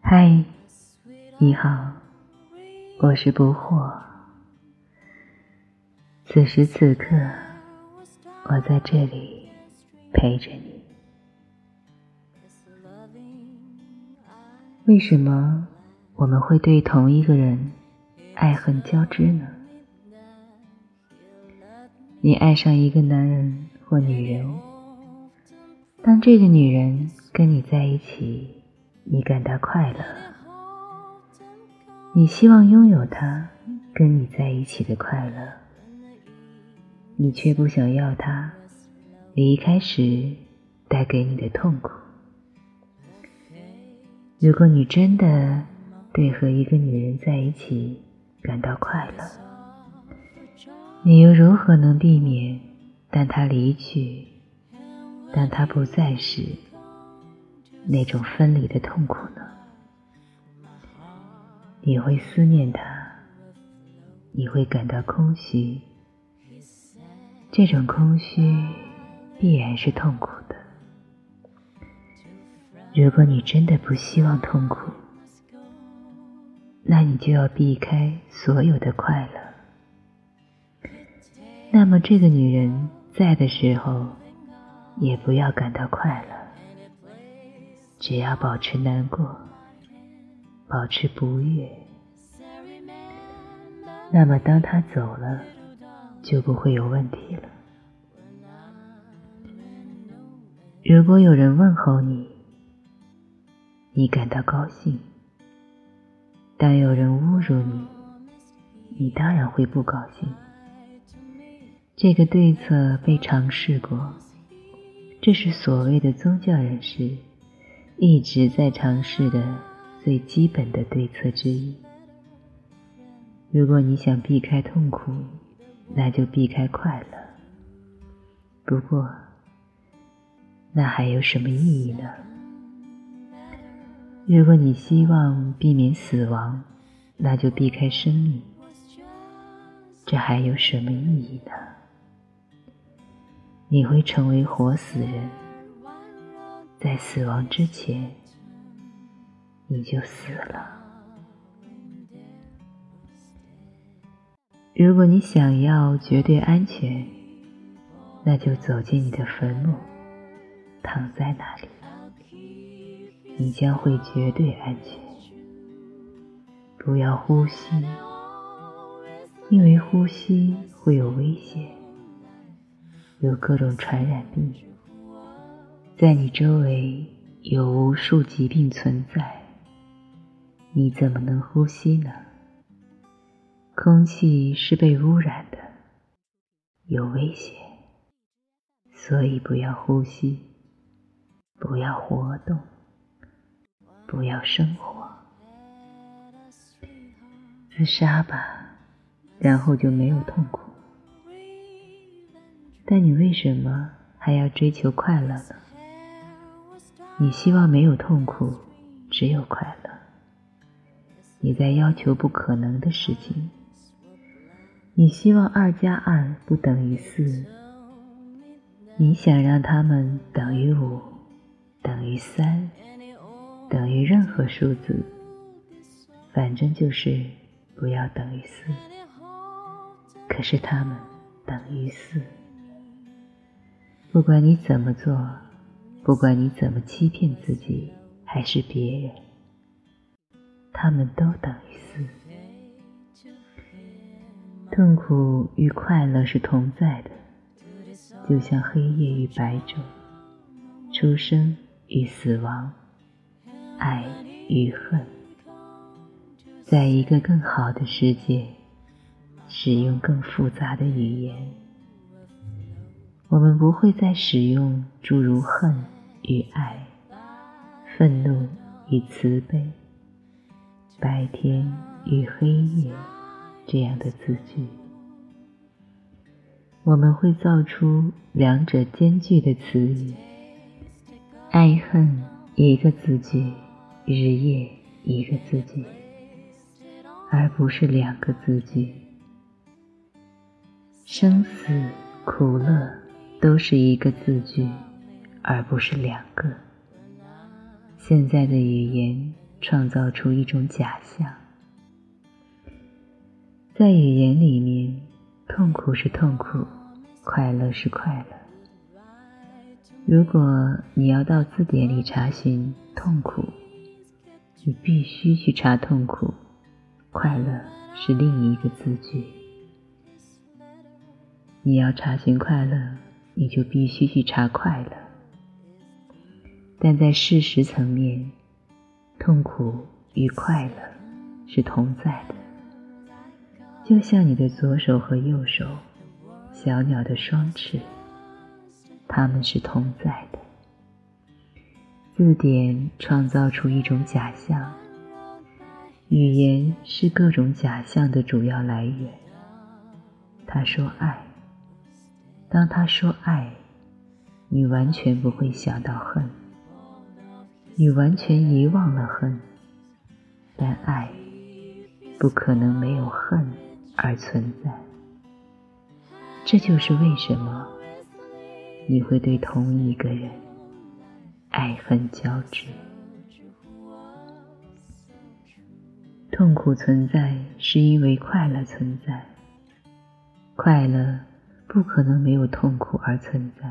嗨，你好，我是不惑。此时此刻，我在这里陪着你。为什么我们会对同一个人爱恨交织呢？你爱上一个男人或女人，当这个女人跟你在一起，你感到快乐，你希望拥有她跟你在一起的快乐，你却不想要她离开时带给你的痛苦。如果你真的对和一个女人在一起感到快乐，你又如何能避免，当她离去，当他不在时，那种分离的痛苦呢？你会思念他，你会感到空虚，这种空虚必然是痛苦的。如果你真的不希望痛苦，那你就要避开所有的快乐。那么，这个女人在的时候，也不要感到快乐，只要保持难过，保持不悦。那么，当他走了，就不会有问题了。如果有人问候你，你感到高兴；当有人侮辱你，你当然会不高兴。这个对策被尝试过，这是所谓的宗教人士一直在尝试的最基本的对策之一。如果你想避开痛苦，那就避开快乐。不过，那还有什么意义呢？如果你希望避免死亡，那就避开生命。这还有什么意义呢？你会成为活死人，在死亡之前，你就死了。如果你想要绝对安全，那就走进你的坟墓，躺在那里，你将会绝对安全。不要呼吸，因为呼吸会有危险。有各种传染病，在你周围有无数疾病存在，你怎么能呼吸呢？空气是被污染的，有危险，所以不要呼吸，不要活动，不要生活，自杀吧，然后就没有痛苦。但你为什么还要追求快乐呢？你希望没有痛苦，只有快乐。你在要求不可能的事情。你希望二加二不等于四。你想让它们等于五，等于三，等于任何数字，反正就是不要等于四。可是它们等于四。不管你怎么做，不管你怎么欺骗自己还是别人，他们都等于四。痛苦与快乐是同在的，就像黑夜与白昼，出生与死亡，爱与恨，在一个更好的世界，使用更复杂的语言。我们不会再使用诸如恨与爱、愤怒与慈悲、白天与黑夜这样的字句。我们会造出两者兼具的词语：爱恨一个字句，日夜一个字句，而不是两个字句。生死苦乐。都是一个字句，而不是两个。现在的语言创造出一种假象，在语言里面，痛苦是痛苦，快乐是快乐。如果你要到字典里查询痛苦，你必须去查痛苦，快乐是另一个字句。你要查询快乐，你就必须去查快乐。但在事实层面，痛苦与快乐是同在的，就像你的左手和右手，小鸟的双翅，它们是同在的。字典创造出一种假象，语言是各种假象的主要来源。他说爱，当他说爱，你完全不会想到恨。你完全遗忘了恨，但爱不可能没有恨而存在。这就是为什么你会对同一个人爱恨交织。痛苦存在是因为快乐存在，快乐不可能没有痛苦而存在。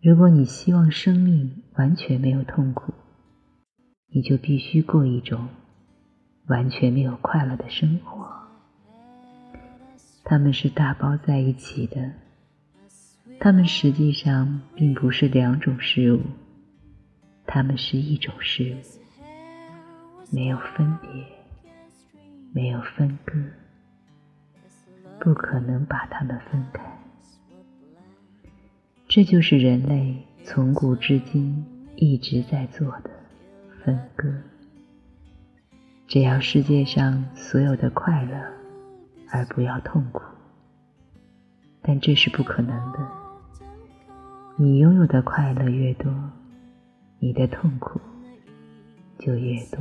如果你希望生命完全没有痛苦，你就必须过一种完全没有快乐的生活。它们是打包在一起的，它们实际上并不是两种事物，它们是一种事物，没有分别，没有分割，不可能把它们分开。这就是人类从古至今一直在做的分割。只要世界上所有的快乐，而不要痛苦，但这是不可能的。你拥有的快乐越多，你的痛苦就越多。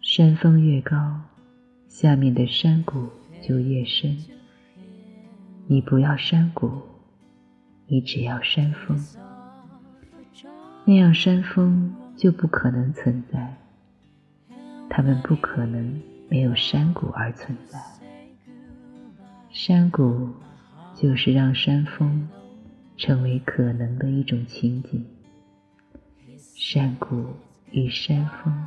山峰越高，下面的山谷就越深。你不要山谷，你只要山峰，那样山峰就不可能存在。它们不可能没有山谷而存在。山谷就是让山峰成为可能的一种情景。山谷与山峰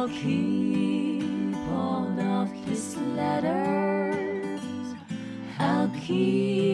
I'll keep all of his letters. I'll keep